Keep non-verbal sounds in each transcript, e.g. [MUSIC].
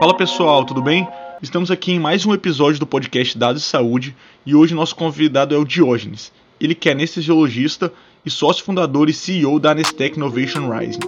Fala pessoal, tudo bem? Estamos aqui em mais um episódio do podcast Dados de Saúde e hoje nosso convidado é o Diógenes. Ele que é anestesiologista e sócio fundador e CEO da Anestec Innovation Rising.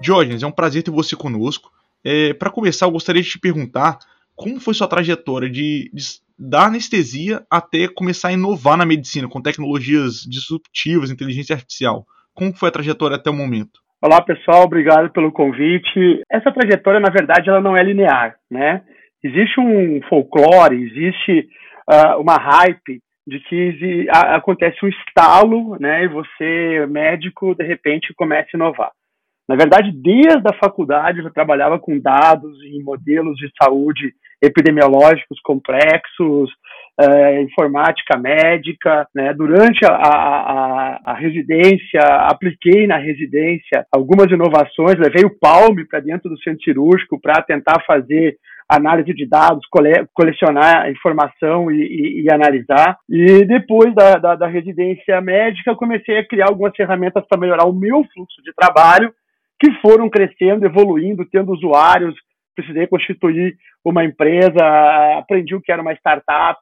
Diógenes, é um prazer ter você conosco. É, Para começar, eu gostaria de te perguntar como foi sua trajetória de, de, da anestesia até começar a inovar na medicina com tecnologias disruptivas, inteligência artificial. Como foi a trajetória até o momento? Olá pessoal, obrigado pelo convite. Essa trajetória, na verdade, ela não é linear, né? Existe um folclore, existe uh, uma hype de que acontece um estalo, né? E você, médico, de repente começa a inovar. Na verdade, desde a faculdade eu já trabalhava com dados e modelos de saúde epidemiológicos complexos, uh, informática médica. Né? Durante a, a, a, residência, apliquei na residência algumas inovações, levei o Palme para dentro do centro cirúrgico para tentar fazer análise de dados, cole, colecionar informação e, e, e, analisar. E depois da, da, da residência médica, comecei a criar algumas ferramentas para melhorar o meu fluxo de trabalho que foram crescendo, evoluindo, tendo usuários. Precisei constituir uma empresa, aprendi o que era uma startup.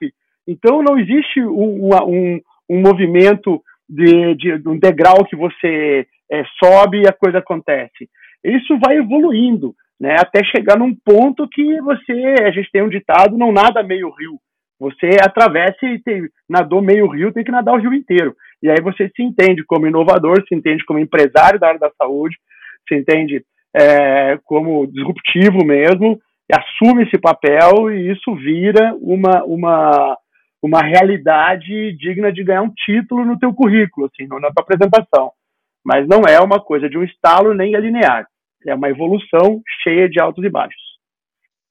Então, não existe um, um, um movimento de, de, um degrau que você é, sobe e a coisa acontece. Isso vai evoluindo, né, até chegar num ponto que você, a gente tem um ditado, não nada meio rio. Você atravessa e tem, nadou meio rio, tem que nadar o rio inteiro. E aí você se entende como inovador, se entende como empresário da área da saúde, se entende é, como disruptivo mesmo, assume esse papel e isso vira uma, uma, uma realidade digna de ganhar um título no teu currículo, assim, na tua apresentação. Mas não é uma coisa de um estalo nem é linear. É uma evolução cheia de altos e baixos.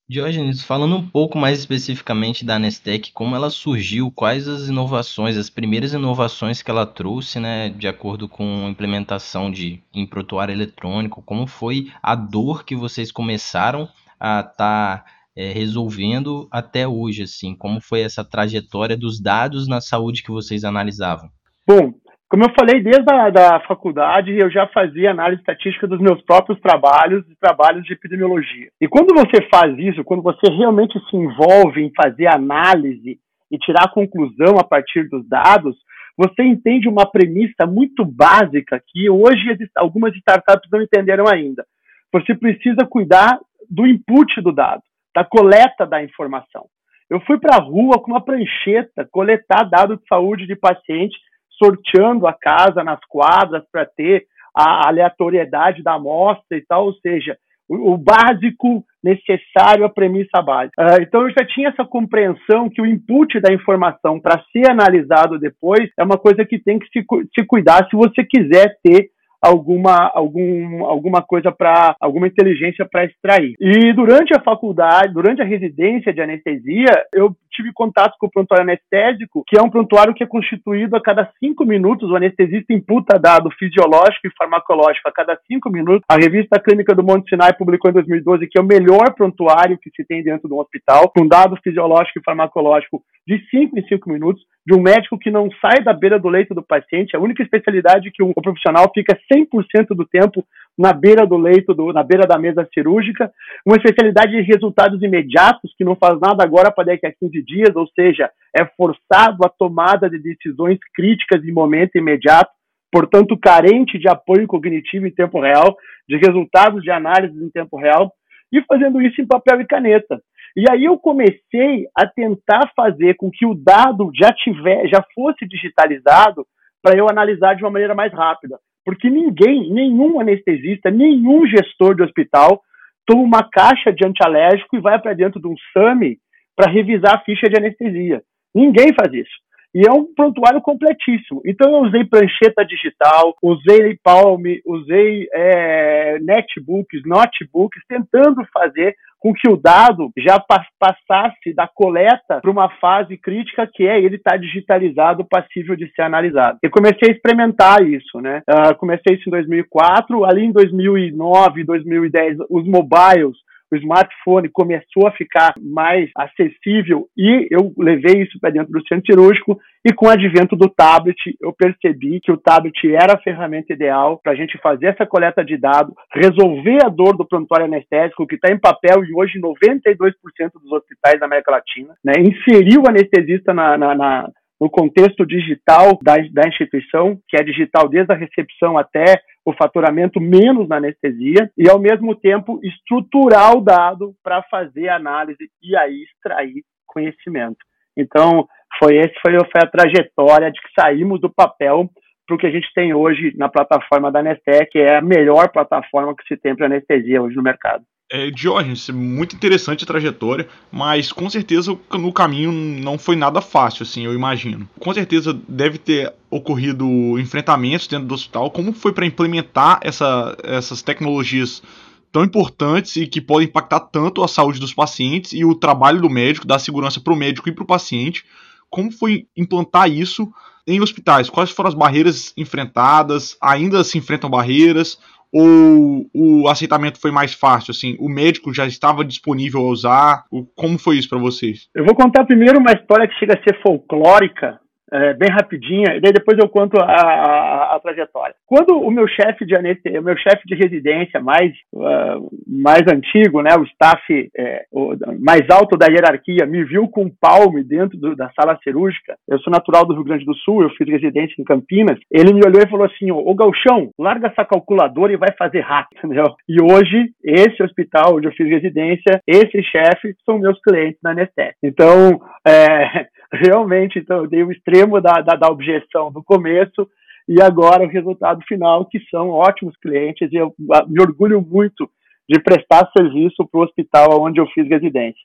Diógenes, falando um pouco mais especificamente da Anestec, como ela surgiu, quais as inovações, as primeiras inovações que ela trouxe, né, de acordo com a implementação de em protuário eletrônico, como foi a dor que vocês começaram a estar tá, é, resolvendo até hoje, assim, como foi essa trajetória dos dados na saúde que vocês analisavam? Bom, como eu falei, desde a da faculdade eu já fazia análise estatística dos meus próprios trabalhos e trabalhos de epidemiologia. E quando você faz isso, quando você realmente se envolve em fazer análise e tirar conclusão a partir dos dados, você entende uma premissa muito básica que hoje algumas startups não entenderam ainda. Você precisa cuidar do input do dado, da coleta da informação. Eu fui para a rua com uma prancheta coletar dados de saúde de paciente sorteando a casa nas quadras para ter a aleatoriedade da amostra e tal, ou seja, o, básico necessário, a premissa básica. Uh, então eu já tinha essa compreensão que o input da informação para ser analisado depois é uma coisa que tem que se, se cuidar se você quiser ter alguma, algum, alguma coisa para alguma inteligência para extrair. E durante a faculdade, durante a residência de anestesia, eu tive contato com o prontuário anestésico, que é um prontuário que é constituído a cada cinco minutos, o anestesista imputa dado fisiológico e farmacológico a cada cinco minutos. A revista Clínica do Monte Sinai publicou em 2012 que é o melhor prontuário que se tem dentro de um hospital, com dado fisiológico e farmacológico de cinco em cinco minutos de um médico que não sai da beira do leito do paciente, a única especialidade que o profissional fica 100% do tempo na beira do leito, do, na beira da mesa cirúrgica, uma especialidade de resultados imediatos, que não faz nada agora para daqui a 15 dias, ou seja, é forçado a tomada de decisões críticas em momento imediato, portanto, carente de apoio cognitivo em tempo real, de resultados de análise em tempo real, e fazendo isso em papel e caneta. E aí eu comecei a tentar fazer com que o dado já tiver, já fosse digitalizado para eu analisar de uma maneira mais rápida. Porque ninguém, nenhum anestesista, nenhum gestor de hospital toma uma caixa de antialérgico e vai para dentro de um SAMI para revisar a ficha de anestesia. Ninguém faz isso. E é um prontuário completíssimo. Então eu usei prancheta digital, usei Palm, usei é, netbooks, notebooks, tentando fazer com que o dado já passasse da coleta para uma fase crítica que é ele estar tá digitalizado, passível de ser analisado. E comecei a experimentar isso, né? Uh, comecei isso em 2004, ali em 2009, 2010, os mobiles o smartphone começou a ficar mais acessível e eu levei isso para dentro do centro cirúrgico e com o advento do tablet, eu percebi que o tablet era a ferramenta ideal para a gente fazer essa coleta de dados, resolver a dor do prontuário anestésico, que está em papel e hoje 92% dos hospitais da América Latina, né? inserir o anestesista na, na, na no contexto digital da, da instituição, que é digital desde a recepção até o faturamento menos na anestesia, e ao mesmo tempo estruturar o dado para fazer análise e aí extrair conhecimento. Então, foi esse foi, foi a trajetória de que saímos do papel para o que a gente tem hoje na plataforma da Anestec, que é a melhor plataforma que se tem para anestesia hoje no mercado. É, Diógenes, muito interessante a trajetória, mas com certeza no caminho não foi nada fácil, assim, eu imagino. Com certeza deve ter ocorrido enfrentamentos dentro do hospital. Como foi para implementar essa, essas tecnologias tão importantes e que podem impactar tanto a saúde dos pacientes e o trabalho do médico, dar segurança para o médico e para o paciente? Como foi implantar isso em hospitais? Quais foram as barreiras enfrentadas? Ainda se enfrentam barreiras? Ou o aceitamento foi mais fácil? Assim, o médico já estava disponível a usar? Como foi isso para vocês? Eu vou contar primeiro uma história que chega a ser folclórica, é, bem rapidinha, e daí depois eu conto a, a, a trajetória. Quando o meu chefe de o meu chefe de residência mais, uh, mais antigo, né, o staff é, o, mais alto da hierarquia, me viu com um palme dentro do, da sala cirúrgica, eu sou natural do Rio Grande do Sul, eu fiz residência em Campinas, ele me olhou e falou assim, ô Galchão, larga essa calculadora e vai fazer hack, [LAUGHS] entendeu? E hoje, esse hospital onde eu fiz residência, esses chefes são meus clientes na Nesté. Então, é, realmente, então, eu dei o extremo da, da, da objeção no começo e agora o resultado final, que são ótimos clientes, e eu me orgulho muito de prestar serviço para o hospital onde eu fiz residência.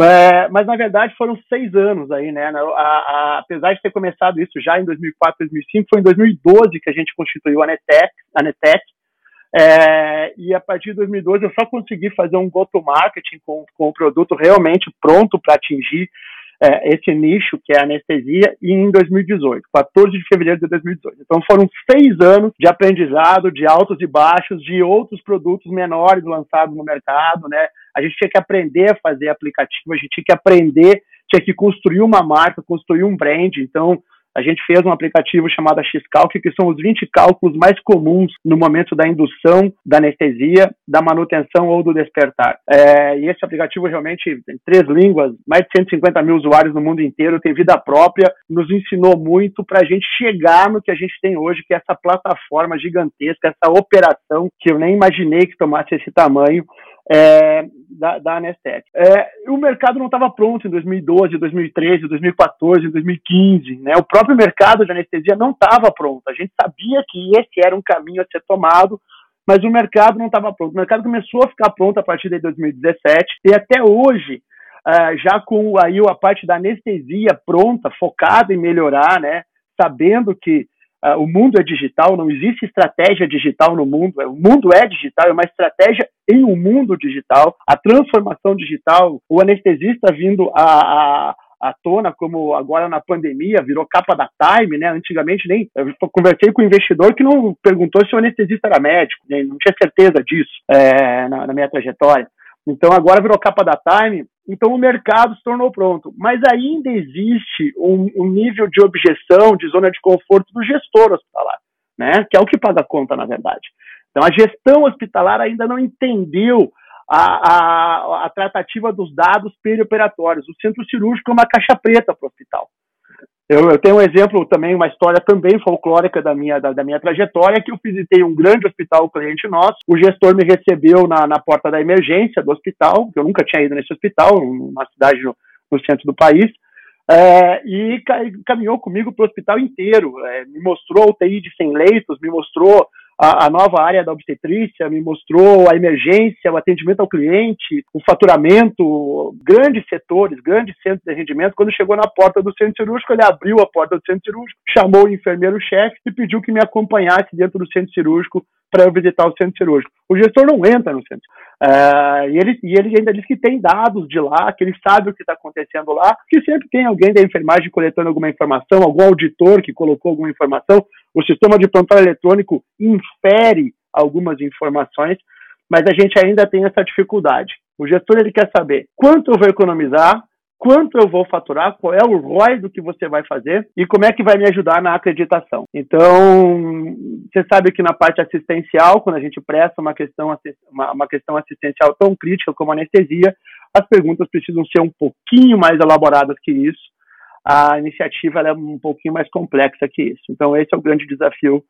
É, mas, na verdade, foram seis anos aí, né? A, a, apesar de ter começado isso já em 2004, 2005, foi em 2012 que a gente constituiu a Netec, a Netec é, e a partir de 2012 eu só consegui fazer um go-to-marketing com, com o produto realmente pronto para atingir é, esse nicho que é anestesia em 2018, 14 de fevereiro de 2018. Então foram seis anos de aprendizado, de altos e baixos, de outros produtos menores lançados no mercado, né? A gente tinha que aprender a fazer aplicativo, a gente tinha que aprender, tinha que construir uma marca, construir um brand. Então a gente fez um aplicativo chamado Xcalc, que são os 20 cálculos mais comuns no momento da indução, da anestesia, da manutenção ou do despertar. É, e esse aplicativo realmente tem três línguas, mais de 150 mil usuários no mundo inteiro, tem vida própria, nos ensinou muito para a gente chegar no que a gente tem hoje, que é essa plataforma gigantesca, essa operação que eu nem imaginei que tomasse esse tamanho é, da, da. É, o mercado não estava pronto em 2012, 2013, 2014, 2015. Né? O próprio mercado de anestesia não estava pronto. A gente sabia que esse era um caminho a ser tomado, mas o mercado não estava pronto. O mercado começou a ficar pronto a partir de 2017 e até hoje, uh, já com aí a parte da anestesia pronta, focada em melhorar, né? sabendo que Uh, o mundo é digital, não existe estratégia digital no mundo. É, o mundo é digital, é uma estratégia em um mundo digital. A transformação digital, o anestesista vindo a, a à tona, como agora na pandemia, virou capa da Time, né? Antigamente nem. Eu conversei com um investidor que não perguntou se o anestesista era médico, né? não tinha certeza disso é, na, na minha trajetória. Então agora virou capa da Time então o mercado se tornou pronto. Mas ainda existe um, um, nível de objeção, de zona de conforto do gestor hospitalar, né? que é o que paga a conta, na verdade. Então a gestão hospitalar ainda não entendeu a, a, a tratativa dos dados perioperatórios. O centro cirúrgico é uma caixa preta para o hospital. Eu, eu, tenho um exemplo também, uma história também folclórica da minha, da, da, minha trajetória, que eu visitei um grande hospital, cliente nosso, o gestor me recebeu na, na porta da emergência do hospital, que eu nunca tinha ido nesse hospital, uma cidade no, no centro do país, é, e caminhou comigo para o hospital inteiro, é, me mostrou UTI de 100 leitos, me mostrou a, nova área da obstetrícia, me mostrou a emergência, o atendimento ao cliente, o faturamento, grandes setores, grandes centros de rendimento. Quando chegou na porta do centro cirúrgico, ele abriu a porta do centro cirúrgico, chamou o enfermeiro-chefe e pediu que me acompanhasse dentro do centro cirúrgico para eu visitar o centro cirúrgico. O gestor não entra no centro. Uh, e, ele, e ele ainda diz que tem dados de lá, que ele sabe o que está acontecendo lá, que sempre tem alguém da enfermagem coletando alguma informação, algum auditor que colocou alguma informação. O sistema de plantão eletrônico infere algumas informações, mas a gente ainda tem essa dificuldade. O gestor ele quer saber quanto eu vou economizar, quanto eu vou faturar, qual é o ROI do que você vai fazer e como é que vai me ajudar na acreditação. Então, você sabe que na parte assistencial, quando a gente presta uma questão, uma questão assistencial tão crítica como anestesia, as perguntas precisam ser um pouquinho mais elaboradas que isso. A iniciativa é um pouquinho mais complexa que isso. Então, esse é o grande desafio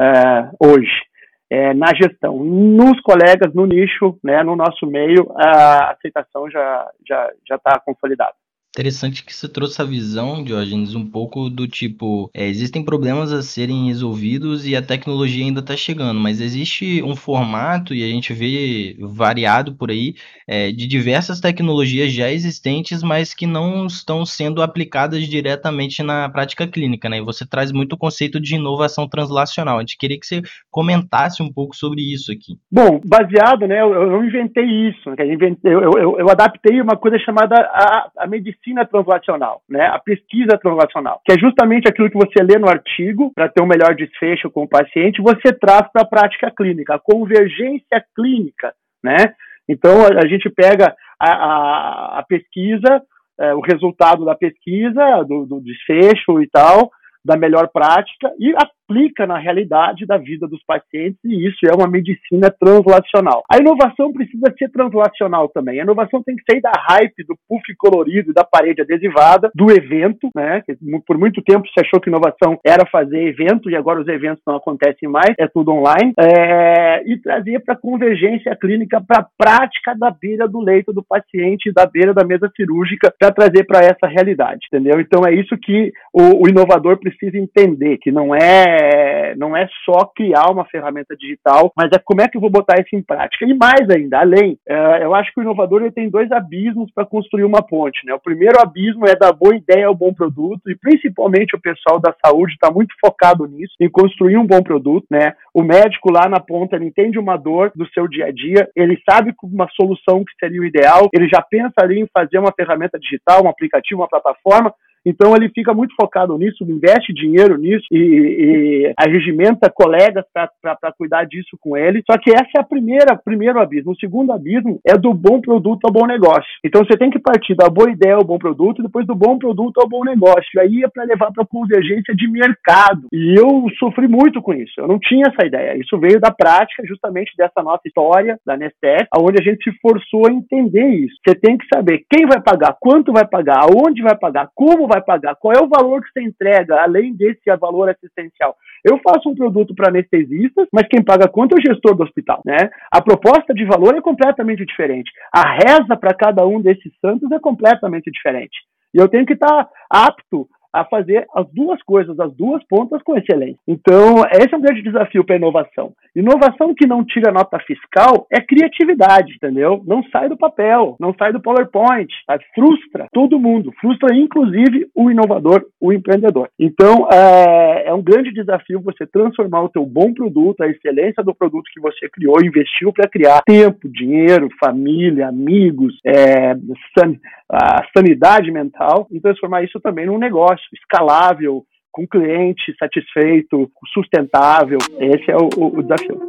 é, hoje. É, na gestão. Nos colegas, no nicho, né, no nosso meio, a aceitação já está já, já tá consolidada. Interessante que você trouxe a visão, Diógenes, um pouco do tipo: é, existem problemas a serem resolvidos e a tecnologia ainda está chegando, mas existe um formato, e a gente vê variado por aí, é, de diversas tecnologias já existentes, mas que não estão sendo aplicadas diretamente na prática clínica, né? E você traz muito o conceito de inovação translacional. A gente queria que você comentasse um pouco sobre isso aqui. Bom, baseado, né? Eu, eu inventei isso, né, eu, eu, eu, adaptei uma coisa chamada a, a medicina medicina translacional, né? A pesquisa translacional, que é justamente aquilo que você lê no artigo para ter um melhor desfecho com o paciente, você traz para a prática clínica, a convergência clínica, né? Então a, a gente pega a, a, a pesquisa, é, o resultado da pesquisa, do, do desfecho e tal, da melhor prática e aplica na realidade da vida dos pacientes, e isso é uma medicina translacional. A inovação precisa ser translacional também. A inovação tem que sair da hype, do puff colorido e da parede adesivada, do evento, né? Por muito tempo se achou que inovação era fazer evento, e agora os eventos não acontecem mais, é tudo online, é... e trazer para convergência clínica, para a prática da beira do leito do paciente, da beira da mesa cirúrgica, para trazer para essa realidade, entendeu? Então é isso que o, o inovador precisa entender, que não é é, não é só criar uma ferramenta digital, mas é como é que eu vou botar isso em prática. E mais ainda, além, é, eu acho que o inovador ele tem dois abismos para construir uma ponte. Né? O primeiro abismo é da boa ideia ao bom produto, e principalmente o pessoal da saúde está muito focado nisso, em construir um bom produto. Né? O médico lá na ponta ele entende uma dor do seu dia a dia, ele sabe uma solução que seria o ideal, ele já pensa ali em fazer uma ferramenta digital, um aplicativo, uma plataforma, então ele fica muito focado nisso, investe dinheiro nisso e, e arregimenta colegas para cuidar disso com ele. Só que essa é a primeira primeiro abismo. O segundo abismo é do bom produto ao bom negócio. Então você tem que partir da boa ideia ao bom produto e depois do bom produto ao bom negócio. Aí é para levar para convergência de mercado. E eu sofri muito com isso. Eu não tinha essa ideia. Isso veio da prática, justamente dessa nossa história da Nestec, onde a gente se forçou a entender isso. Você tem que saber quem vai pagar, quanto vai pagar, aonde vai pagar, como vai pagar? Qual é o valor que você entrega, além desse valor assistencial? Eu faço um produto para anestesistas, mas quem paga conta é o gestor do hospital, né? A proposta de valor é completamente diferente. A reza para cada um desses santos é completamente diferente. E eu tenho que estar tá apto a fazer as duas coisas, as duas pontas com excelência. Então, esse é um grande desafio para a inovação. Inovação que não tira nota fiscal é criatividade, entendeu? Não sai do papel, não sai do PowerPoint, tá? frustra todo mundo, frustra inclusive o inovador, o empreendedor. Então, é, é um grande desafio você transformar o teu bom produto, a excelência do produto que você criou, investiu para criar tempo, dinheiro, família, amigos, é, san, a sanidade mental e transformar isso também num negócio negócio escalável, com cliente satisfeito, sustentável. Esse é o, o desafio.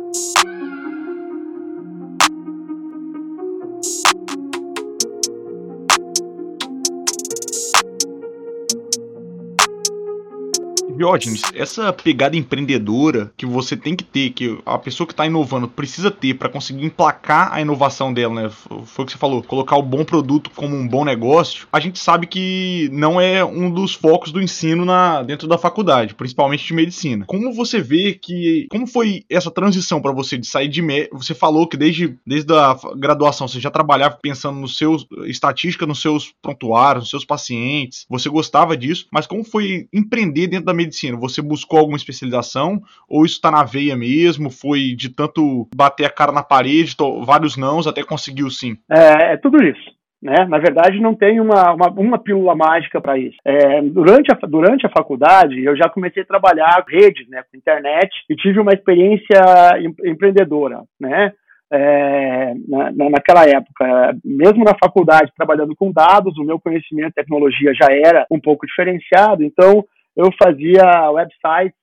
Diógenes, essa pegada empreendedora que você tem que ter, que a pessoa que está inovando precisa ter para conseguir emplacar a inovação dela, né? Foi o que você falou, colocar o bom produto como um bom negócio. A gente sabe que não é um dos focos do ensino na, dentro da faculdade, principalmente de medicina. Como você vê que. Como foi essa transição para você de sair de. Me, você falou que desde, desde a graduação você já trabalhava pensando nos seus. estatística nos seus prontuários, nos seus pacientes, você gostava disso, mas como foi empreender dentro da medicina? Medicina? Você buscou alguma especialização? Ou isso está na veia mesmo? Foi de tanto bater a cara na parede, vários nãos, até conseguiu sim? É, é tudo isso. Né? Na verdade, não tem uma, uma, uma pílula mágica para isso. É, durante, a, durante a faculdade, eu já comecei a trabalhar redes, né, com internet, e tive uma experiência empreendedora, né? É, na, naquela época, mesmo na faculdade, trabalhando com dados, o meu conhecimento de tecnologia já era um pouco diferenciado, então eu fazia websites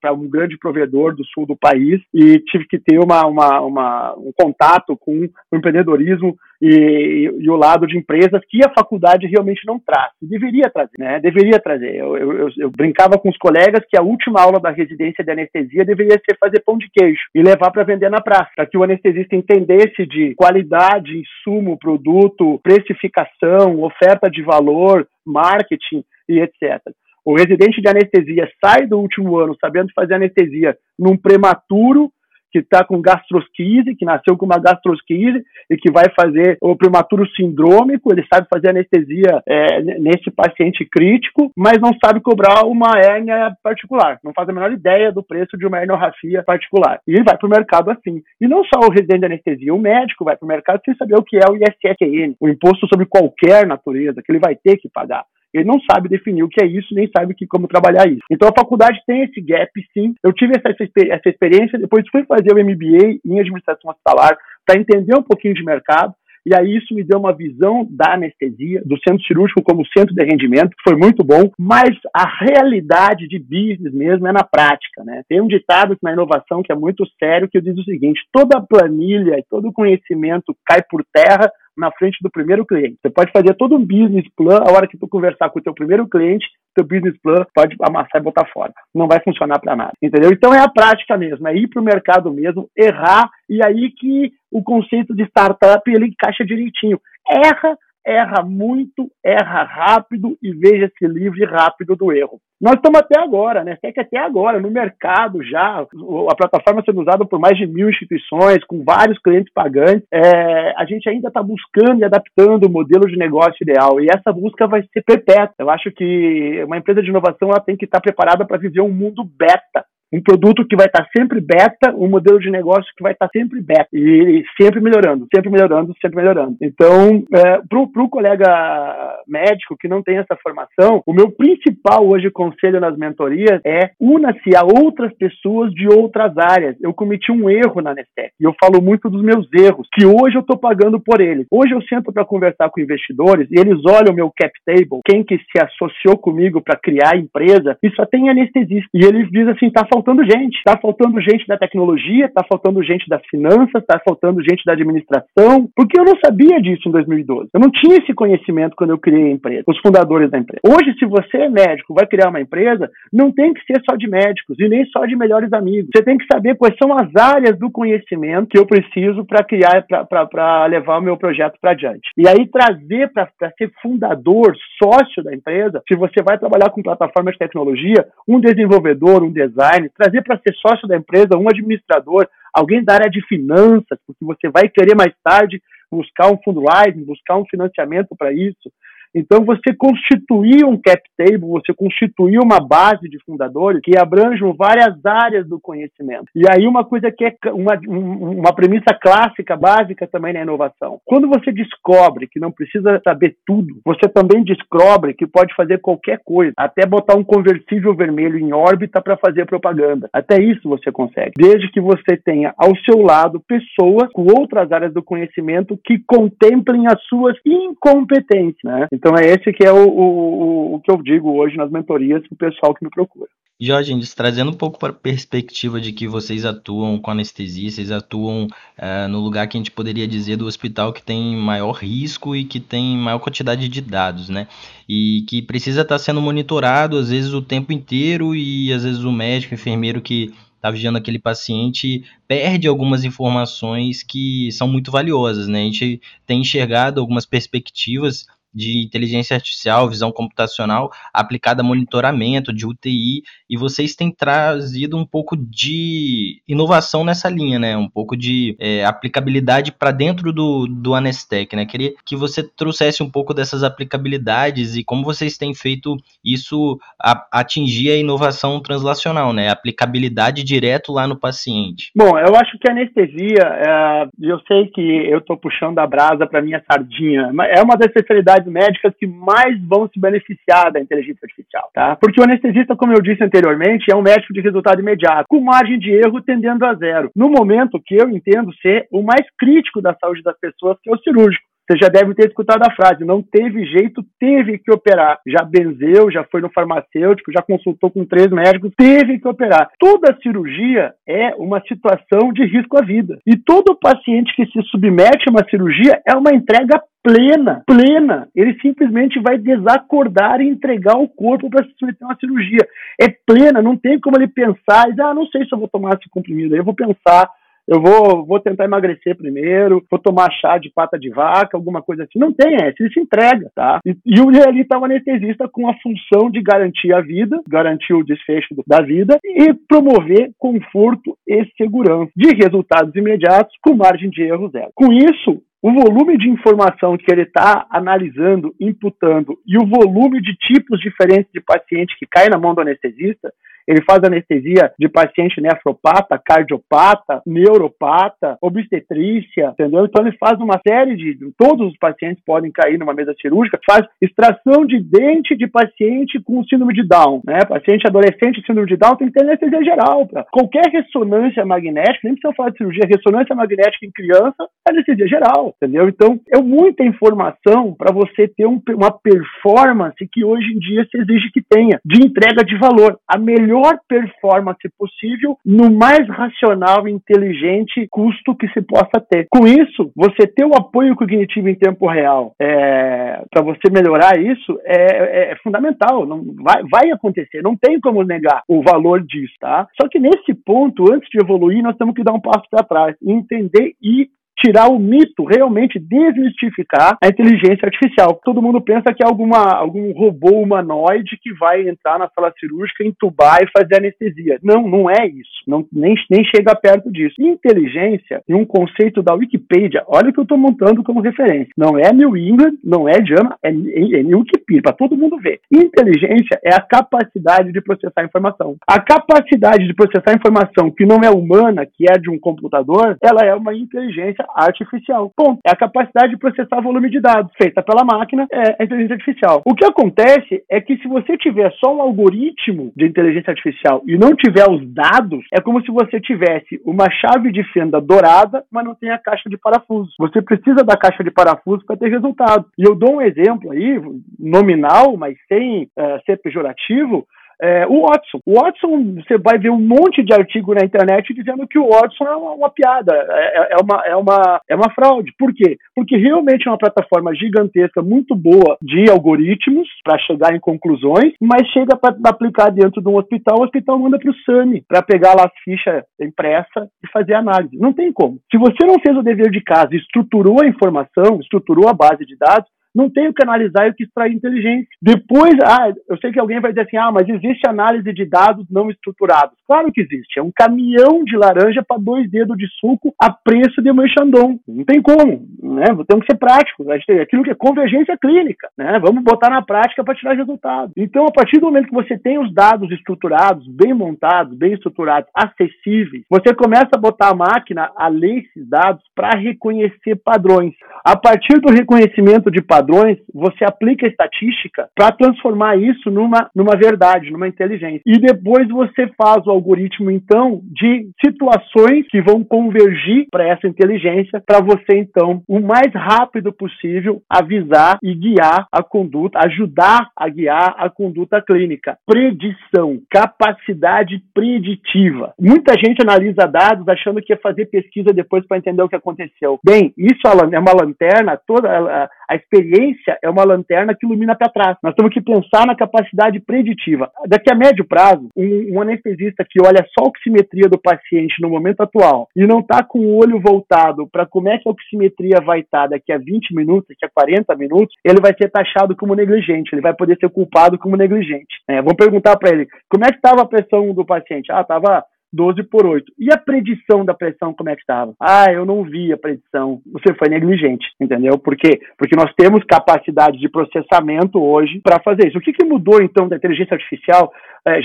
para um grande provedor do sul do país e tive que ter uma, uma, uma um contato com o empreendedorismo e, e, o lado de empresas que a faculdade realmente não traz. Deveria trazer, né? Deveria trazer. Eu, eu, eu, brincava com os colegas que a última aula da residência de anestesia deveria ser fazer pão de queijo e levar para vender na praça, para que o anestesista entendesse de qualidade, insumo, produto, precificação, oferta de valor, marketing e etc. O residente de anestesia sai do último ano sabendo fazer anestesia num prematuro que está com gastrosquise, que nasceu com uma gastrosquise e que vai fazer o prematuro sindrômico, ele sabe fazer anestesia é, nesse paciente crítico, mas não sabe cobrar uma hérnia particular, não faz a menor ideia do preço de uma herniorrafia particular. E ele vai para o mercado assim. E não só o residente de anestesia, o médico vai para o mercado sem saber o que é o ISSN, o imposto sobre qualquer natureza, que ele vai ter que pagar. Ele não sabe definir o que é isso, nem sabe que, como trabalhar isso. Então a faculdade tem esse gap, sim. Eu tive essa, essa experiência, depois fui fazer o MBA em administração hospitalar para entender um pouquinho de mercado. E aí isso me deu uma visão da anestesia, do centro cirúrgico como centro de rendimento, que foi muito bom, mas a realidade de business mesmo é na prática, né? Tem um ditado na inovação que é muito sério, que diz o seguinte, toda planilha e todo conhecimento cai por terra na frente do primeiro cliente. Você pode fazer todo um business plan, a hora que tu conversar com o teu primeiro cliente, teu business plan pode amassar e botar fora. Não vai funcionar para nada, entendeu? Então é a prática mesmo, é ir para o mercado mesmo, errar, e aí que o conceito de startup ele encaixa direitinho. Erra, erra muito, erra rápido e veja-se livre rápido do erro. Nós estamos até agora, né? que até agora, no mercado já, a plataforma sendo usada por mais de mil instituições, com vários clientes pagantes, é, a gente ainda está buscando e adaptando o modelo de negócio ideal, e essa busca vai ser perpétua. Eu acho que uma empresa de inovação ela tem que estar preparada para viver um mundo beta, um produto que vai estar sempre beta, um modelo de negócio que vai estar sempre beta e sempre melhorando, sempre melhorando, sempre melhorando. Então, é, para o colega médico que não tem essa formação, o meu principal hoje conselho nas mentorias é una-se a outras pessoas de outras áreas. Eu cometi um erro na Nestec e eu falo muito dos meus erros, que hoje eu estou pagando por eles. Hoje eu sento para conversar com investidores e eles olham o meu cap table, quem que se associou comigo para criar a empresa, e só tem anestesista. E eles dizem assim, tá faltando faltando gente. Está faltando gente da tecnologia, está faltando gente das finanças, está faltando gente da administração, porque eu não sabia disso em 2012. Eu não tinha esse conhecimento quando eu criei a empresa, os fundadores da empresa. Hoje, se você é médico, vai criar uma empresa, não tem que ser só de médicos e nem só de melhores amigos. Você tem que saber quais são as áreas do conhecimento que eu preciso para criar, para levar o meu projeto para adiante. E aí trazer para ser fundador, sócio da empresa, se você vai trabalhar com plataformas de tecnologia, um desenvolvedor, um designer, trazer para ser sócio da empresa um administrador, alguém da área de finanças, porque você vai querer mais tarde buscar um fundraising, buscar um financiamento para isso. Então, você constituir um cap table, você constituir uma base de fundadores que abranjam várias áreas do conhecimento. E aí, uma coisa que é uma, uma premissa clássica, básica também na inovação. Quando você descobre que não precisa saber tudo, você também descobre que pode fazer qualquer coisa, até botar um conversível vermelho em órbita para fazer propaganda. Até isso você consegue, desde que você tenha ao seu lado pessoas com outras áreas do conhecimento que contemplem as suas incompetências. Né? Então é esse que é o, o, o que eu digo hoje nas mentorias para o pessoal que me procura. Jorge, trazendo um pouco para a perspectiva de que vocês atuam com anestesia, vocês atuam uh, no lugar que a gente poderia dizer do hospital que tem maior risco e que tem maior quantidade de dados, né? E que precisa estar sendo monitorado às vezes o tempo inteiro e às vezes o médico, o enfermeiro que está vigiando aquele paciente perde algumas informações que são muito valiosas, né? A gente tem enxergado algumas perspectivas de inteligência artificial, visão computacional aplicada a monitoramento de UTI, e vocês têm trazido um pouco de inovação nessa linha, né? Um pouco de é, aplicabilidade para dentro do, do Anestec, né? Queria que você trouxesse um pouco dessas aplicabilidades e como vocês têm feito isso a, atingir a inovação translacional, né? aplicabilidade direto lá no paciente. Bom, eu acho que a anestesia, é, eu sei que eu estou puxando a brasa para minha sardinha, mas é uma das especialidades médicas que mais vão se beneficiar da inteligência artificial, tá? Porque o anestesista, como eu disse anteriormente, é um médico de resultado imediato, com margem de erro tendendo a zero. No momento que eu entendo ser o mais crítico da saúde das pessoas, que é o cirúrgico. Você já deve ter escutado a frase: não teve jeito, teve que operar. Já benzeu, já foi no farmacêutico, já consultou com três médicos, teve que operar. Toda cirurgia é uma situação de risco à vida. E todo paciente que se submete a uma cirurgia é uma entrega plena, plena. Ele simplesmente vai desacordar e entregar o corpo para se submeter a uma cirurgia. É plena, não tem como ele pensar, ah, não sei se eu vou tomar esse comprimido, eu vou pensar, eu vou, vou tentar emagrecer primeiro, vou tomar chá de pata de vaca, alguma coisa assim. Não tem essa, ele se entrega, tá? E, e está o anestesista com a função de garantir a vida, garantir o desfecho da vida e promover conforto e segurança de resultados imediatos com margem de erro zero. Com isso, o volume de informação que ele está analisando, imputando e o volume de tipos diferentes de paciente que cai na mão do anestesista ele faz anestesia de paciente nefropata, cardiopata, neuropata, obstetrícia, entendeu? Então ele faz uma série de. Todos os pacientes podem cair numa mesa cirúrgica, faz extração de dente de paciente com síndrome de Down, né? Paciente adolescente síndrome de Down tem que ter anestesia geral. Pra. Qualquer ressonância magnética, nem precisa falar de cirurgia, ressonância magnética em criança, é anestesia geral, entendeu? Então é muita informação para você ter um, uma performance que hoje em dia se exige que tenha, de entrega de valor. A melhor melhor performance possível no mais racional e inteligente custo que se possa ter. Com isso, você ter o apoio cognitivo em tempo real é, para você melhorar isso é, é, é, fundamental. Não vai, vai acontecer, não tem como negar o valor disso, tá? Só que nesse ponto, antes de evoluir, nós temos que dar um passo para trás, entender e tirar o mito, realmente desmistificar a inteligência artificial. Todo mundo pensa que é alguma, algum robô humanoide que vai entrar na sala cirúrgica, entubar e fazer anestesia. Não, não é isso. Não, nem, nem chega perto disso. Inteligência e um conceito da Wikipedia, olha o que eu estou montando como referência. Não é New England, não é JAMA, é, é, é Wikipedia, para todo mundo ver. Inteligência é a capacidade de processar informação. A capacidade de processar informação que não é humana, que é de um computador, ela é uma inteligência artificial. Ponto. É a capacidade de processar volume de dados feita pela máquina, é a inteligência artificial. O que acontece é que se você tiver só um algoritmo de inteligência artificial e não tiver os dados, é como se você tivesse uma chave de fenda dourada, mas não tem a caixa de parafuso. Você precisa da caixa de parafuso para ter resultado. E eu dou um exemplo aí, nominal, mas sem uh, ser pejorativo, é, o Watson. O Watson, você vai ver um monte de artigo na internet dizendo que o Watson é uma, uma piada, é, é, é, uma, é, uma, é uma fraude. Por quê? Porque realmente é uma plataforma gigantesca, muito boa de algoritmos para chegar em conclusões, mas chega para aplicar dentro de um hospital, o hospital manda para o SAMI para pegar lá as fichas impressa e fazer análise. Não tem como. Se você não fez o dever de casa, estruturou a informação, estruturou a base de dados, não tenho que analisar e o que extrair inteligência. Depois, ah, eu sei que alguém vai dizer assim, ah, mas existe análise de dados não estruturados. Claro que existe. É um caminhão de laranja para dois dedos de suco a preço de Merchandon. Não tem como, né? Temos que ser práticos. Aquilo que é convergência clínica, né? Vamos botar na prática para tirar resultados. Então, a partir do momento que você tem os dados estruturados, bem montados, bem estruturados, acessíveis, você começa a botar a máquina a ler esses dados para reconhecer padrões. A partir do reconhecimento de padrões, padrões, você aplica estatística para transformar isso numa, numa verdade, numa inteligência. E depois você faz o algoritmo, então, de situações que vão convergir para essa inteligência, para você, então, o mais rápido possível, avisar e guiar a conduta, ajudar a guiar a conduta clínica. Predição, capacidade preditiva. Muita gente analisa dados achando que é fazer pesquisa depois para entender o que aconteceu. Bem, isso é uma lanterna, toda a, a experiência experiência é uma lanterna que ilumina para trás. Nós temos que pensar na capacidade preditiva. Daqui a médio prazo, um, um anestesista que olha só a oximetria do paciente no momento atual e não está com o olho voltado para como é que a oximetria vai estar tá daqui a 20 minutos, daqui a 40 minutos, ele vai ser taxado como negligente, ele vai poder ser culpado como negligente. É, perguntar para ele, como é que estava a pressão do paciente? Ah, estava 12 por 8. E a predição da pressão, como é que estava? Ah, eu não vi a predição. Você foi negligente, entendeu? Por quê? Porque nós temos capacidade de processamento hoje para fazer isso. O que, que mudou, então, da inteligência artificial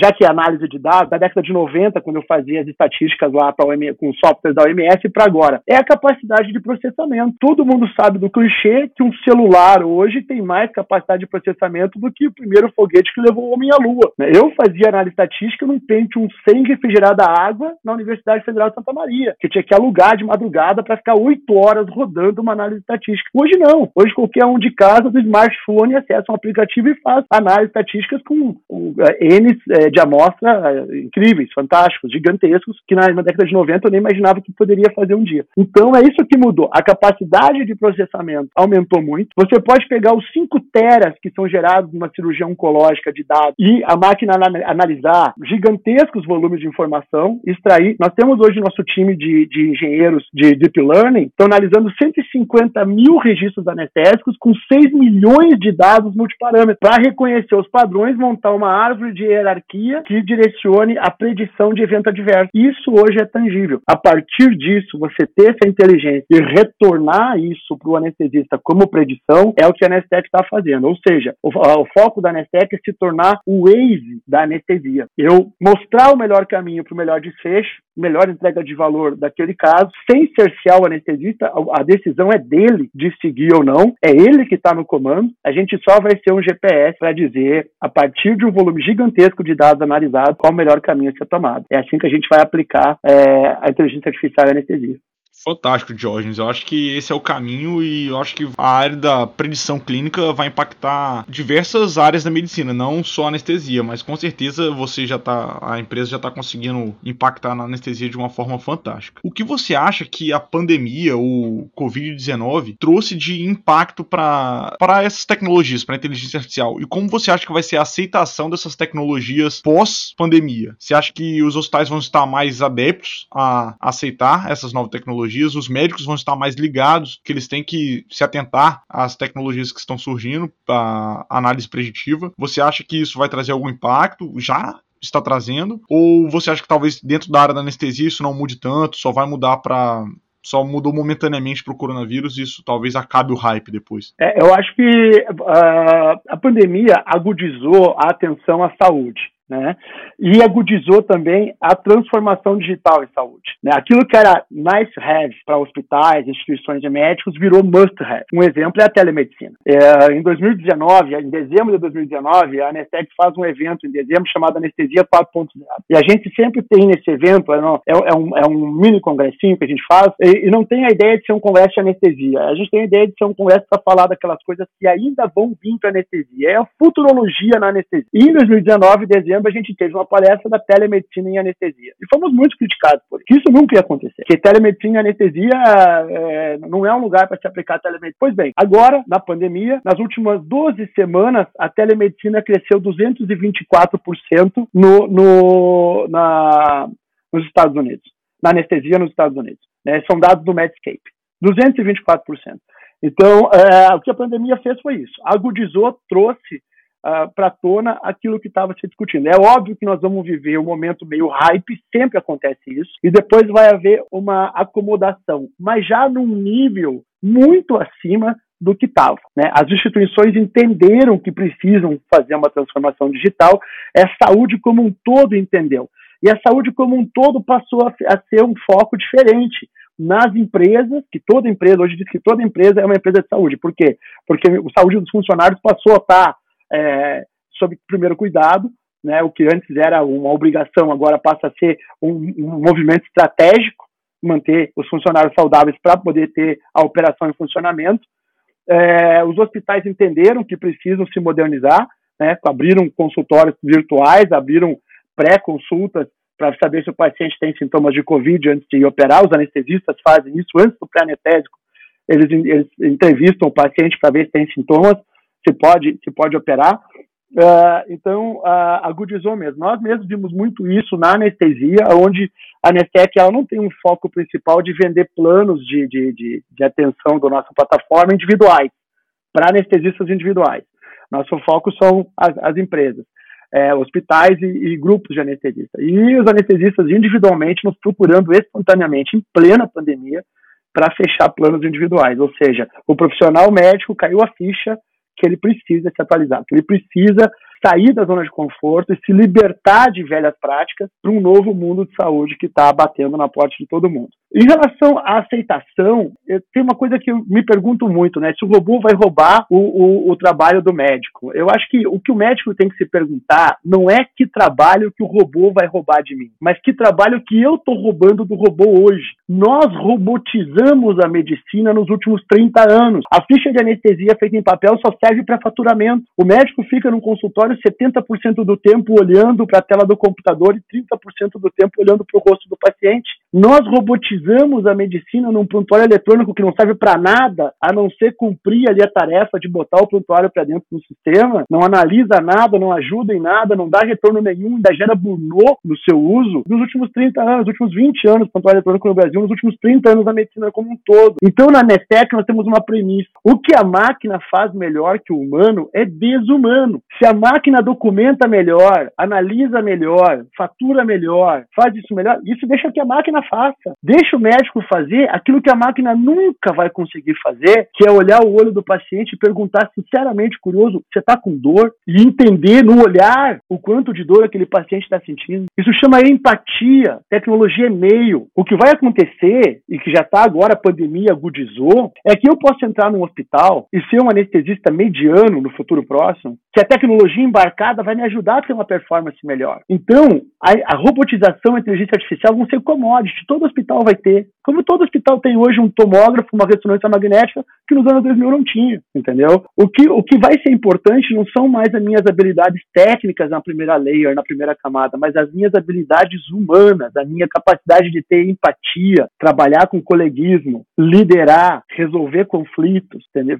já que é análise de dados, da década de 90, quando eu fazia as estatísticas lá OMS, com softwares da OMS, para agora, é a capacidade de processamento. Todo mundo sabe do clichê que um celular hoje tem mais capacidade de processamento do que o primeiro foguete que levou o homem à Lua. Né? Eu fazia análise estatística num Pentium 100 refrigerado a água na Universidade Federal de Santa Maria, que tinha que alugar de madrugada para ficar oito horas rodando uma análise estatística. Hoje não. Hoje qualquer um de casa do smartphone acessa um aplicativo e faz análises estatísticas com, com uh, N uh, de amostra uh, incríveis, fantásticos, gigantescos, que na, na, década de 90 eu nem imaginava que poderia fazer um dia. Então é isso que mudou. A capacidade de processamento aumentou muito. Você pode pegar os 5 teras que são gerados numa cirurgia oncológica de dados e a máquina analisar gigantescos volumes de informação, extrair. Nós temos hoje nosso time de, de engenheiros de Deep Learning, estão analisando 150 mil registros anestésicos com 6 milhões de dados multiparâmetros para reconhecer os padrões, montar uma árvore de hierarquia que direcione a predição de evento adverso. Isso hoje é tangível. A partir disso, você ter essa inteligência e retornar isso para o anestesista como predição é o que a Anestec está fazendo. Ou seja, o, o, foco da Anestec é se tornar o Waze da anestesia. Eu mostrar o melhor caminho para o melhor desfecho, melhor entrega de valor daquele caso, sem cercear o anestesista, a decisão é dele de seguir ou não, é ele que está no comando. A gente só vai ser um GPS para dizer, a partir de um volume gigantesco de dados analisados, qual o melhor caminho a ser tomado. É assim que a gente vai aplicar é, a inteligência artificial e anestesia. Fantástico, Diógenes. Eu acho que esse é o caminho e eu acho que a área da predição clínica vai impactar diversas áreas da medicina, não só anestesia, mas com certeza você já tá, a empresa já está conseguindo impactar na anestesia de uma forma fantástica. O que você acha que a pandemia, o Covid-19, trouxe de impacto para essas tecnologias, para a inteligência artificial? E como você acha que vai ser a aceitação dessas tecnologias pós-pandemia? Você acha que os hospitais vão estar mais adeptos a aceitar essas novas tecnologias? Tecnologias, os médicos vão estar mais ligados, que eles têm que se atentar às tecnologias que estão surgindo, a análise preditiva. Você acha que isso vai trazer algum impacto? Já está trazendo? Ou você acha que talvez dentro da área da anestesia isso não mude tanto, só vai mudar para só mudou momentaneamente para o coronavírus e isso talvez acabe o hype depois? É, eu acho que uh, a pandemia agudizou a atenção à saúde né? E agudizou também a transformação digital em saúde. Né? Aquilo que era nice have para hospitais, instituições de médicos, virou must have. Um exemplo é a telemedicina. É, em 2019, em dezembro de 2019, a Anestec faz um evento em dezembro chamado Anestesia 4.0. E a gente sempre tem nesse evento, é, é, um, é um mini congressinho que a gente faz, e, e, não tem a ideia de ser um congresso de anestesia. A gente tem a ideia de ser um congresso para falar daquelas coisas que ainda vão vir para anestesia. É a futurologia na anestesia. E em 2019, dezembro, a gente teve uma palestra da telemedicina em anestesia. E fomos muito criticados por isso. Isso nunca ia acontecer. Porque telemedicina em anestesia é, não é um lugar para se aplicar telemedicina. Pois bem, agora, na pandemia, nas últimas 12 semanas, a telemedicina cresceu 224% no, no, na, nos Estados Unidos. Na anestesia nos Estados Unidos. Né? São dados do Medscape. 224%. Então, é, o que a pandemia fez foi isso. Agudizou, trouxe uh, para tona aquilo que estava se discutindo. É óbvio que nós vamos viver um momento meio hype, sempre acontece isso, e depois vai haver uma acomodação, mas já num nível muito acima do que estava. Né? As instituições entenderam que precisam fazer uma transformação digital, é a saúde como um todo entendeu. E a saúde como um todo passou a, a ser um foco diferente nas empresas, que toda empresa, hoje diz que toda empresa é uma empresa de saúde. Por quê? Porque a saúde dos funcionários passou a estar é, sob primeiro cuidado, né, o que antes era uma obrigação, agora passa a ser um, um movimento estratégico, manter os funcionários saudáveis para poder ter a operação em funcionamento. É, os hospitais entenderam que precisam se modernizar, né, abriram consultórios virtuais, abriram pré-consultas para saber se o paciente tem sintomas de Covid antes de operar. Os anestesistas fazem isso antes do pré-anestésico. Eles, eles entrevistam o paciente para ver se tem sintomas se pode, se pode operar. Uh, então, uh, agudizou mesmo. Nós mesmos vimos muito isso na anestesia, onde a Anestec ela não tem um foco principal de vender planos de, de, de, de atenção da nossa plataforma individuais, para anestesistas individuais. Nosso foco são as, as empresas, é, hospitais e, e, grupos de anestesistas. E os anestesistas individualmente nos procurando espontaneamente, em plena pandemia, para fechar planos individuais. Ou seja, o profissional médico caiu a ficha que ele precisa se atualizar, que ele precisa sair da zona de conforto e se libertar de velhas práticas para um novo mundo de saúde que está batendo na porta de todo mundo. Em relação à aceitação, tem uma coisa que eu me pergunto muito, né? Se o robô vai roubar o, o, o, trabalho do médico. Eu acho que o que o médico tem que se perguntar não é que trabalho que o robô vai roubar de mim, mas que trabalho que eu estou roubando do robô hoje. Nós robotizamos a medicina nos últimos 30 anos. A ficha de anestesia feita em papel só serve para faturamento. O médico fica no consultório 70% do tempo olhando para a tela do computador e 30% do tempo olhando para o rosto do paciente. Nós robotizamos a medicina num prontuário eletrônico que não serve para nada, a não ser cumprir ali a tarefa de botar o prontuário para dentro do sistema, não analisa nada, não ajuda em nada, não dá retorno nenhum, ainda gera burnout no seu uso, nos últimos 30 anos, nos últimos 20 anos prontuário eletrônico no Brasil, nos últimos 30 anos da medicina como um todo. Então, na Netec, nós temos uma premissa. O que a máquina faz melhor que o humano é desumano. Se a máquina documenta melhor, analisa melhor, fatura melhor, faz isso melhor, isso deixa que a máquina máquina faça. Deixa o médico fazer aquilo que a máquina nunca vai conseguir fazer, que é olhar o olho do paciente e perguntar sinceramente curioso, você está com dor? E entender no olhar o quanto de dor aquele paciente está sentindo. Isso chama empatia. Tecnologia é meio. O que vai acontecer, e que já está agora, a pandemia agudizou, é que eu posso entrar num hospital e ser um anestesista mediano no futuro próximo, que a tecnologia embarcada vai me ajudar a ter uma performance melhor. Então, a, a robotização e a inteligência artificial vão ser commodities todo hospital vai ter. Como todo hospital tem hoje um tomógrafo, uma ressonância magnética, que nos anos 2000 não tinha, entendeu? O que, o que vai ser importante não são mais as minhas habilidades técnicas na primeira layer, na primeira camada, mas as minhas habilidades humanas, a minha capacidade de ter empatia, trabalhar com coleguismo, liderar, resolver conflitos, entendeu?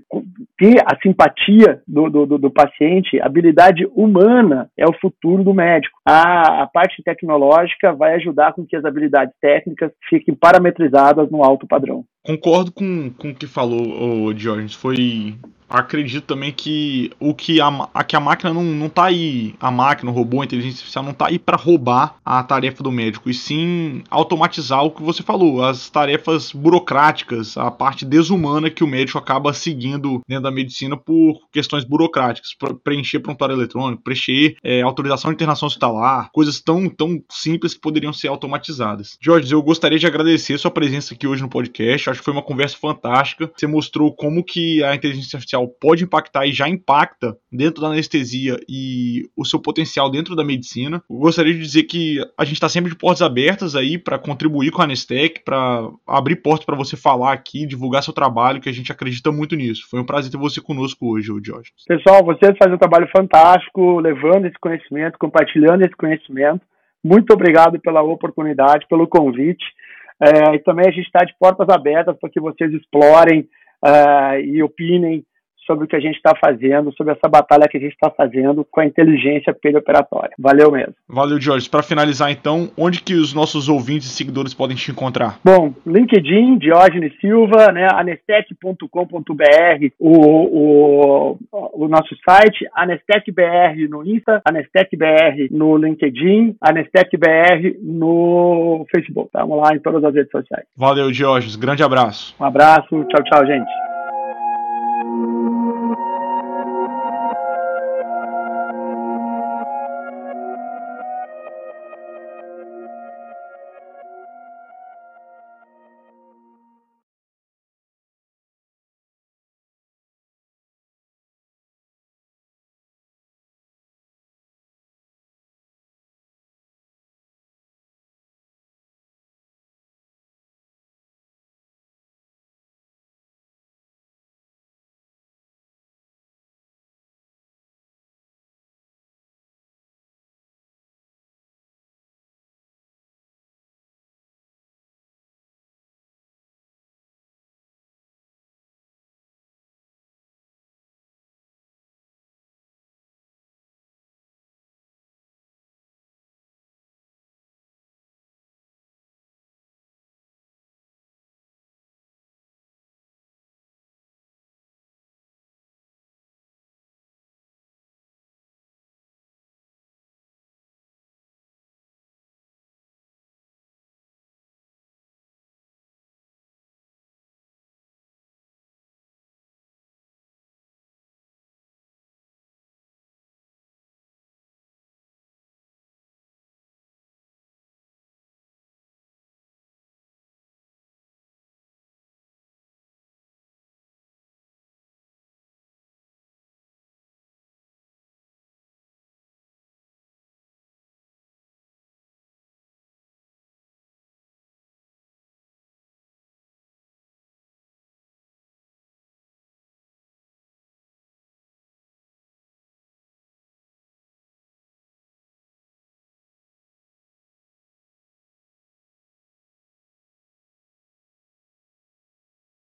ter a simpatia do, do, do paciente, habilidade humana é o futuro do médico. A, a parte tecnológica vai ajudar com que as habilidades técnicas fiquem parametrizadas no alto padrão. Concordo com, com o que falou o George. Foi acredito também que o que a, a, que a máquina não, não tá aí, a máquina, o robô, a inteligência artificial não tá aí para roubar a tarefa do médico, e sim automatizar o que você falou, as tarefas burocráticas, a parte desumana que o médico acaba seguindo dentro da medicina por questões burocráticas, preencher prontuário eletrônico, preencher é, autorização de internação hospitalar, coisas tão, tão simples que poderiam ser automatizadas. Jorge, eu gostaria de agradecer sua presença aqui hoje no podcast, acho que foi uma conversa fantástica, você mostrou como que a inteligência artificial pode impactar e já impacta dentro da anestesia e o seu potencial dentro da medicina. Eu gostaria de dizer que a gente está sempre de portas abertas aí para contribuir com a Anestec, para abrir portas para você falar aqui, divulgar seu trabalho, que a gente acredita muito nisso. Foi um prazer ter você conosco hoje, Jorge. Pessoal, vocês fazem um trabalho fantástico, levando esse conhecimento, compartilhando esse conhecimento. Muito obrigado pela oportunidade, pelo convite. É, e também a gente está de portas abertas para que vocês explorem uh, e opinem sobre o que a gente está fazendo, sobre essa batalha que a gente está fazendo com a inteligência perioperatória. Valeu mesmo. Valeu, Jorge. Para finalizar, então, onde que os nossos ouvintes e seguidores podem te encontrar? Bom, LinkedIn, Diógenes Silva, né, anestec.com.br, o, o, o nosso site, AnestecBR no Insta, AnestecBR no LinkedIn, AnestecBR no Facebook. Vamos lá em todas as redes sociais. Valeu, Diógenes. Grande abraço. Um abraço. Tchau, tchau, gente.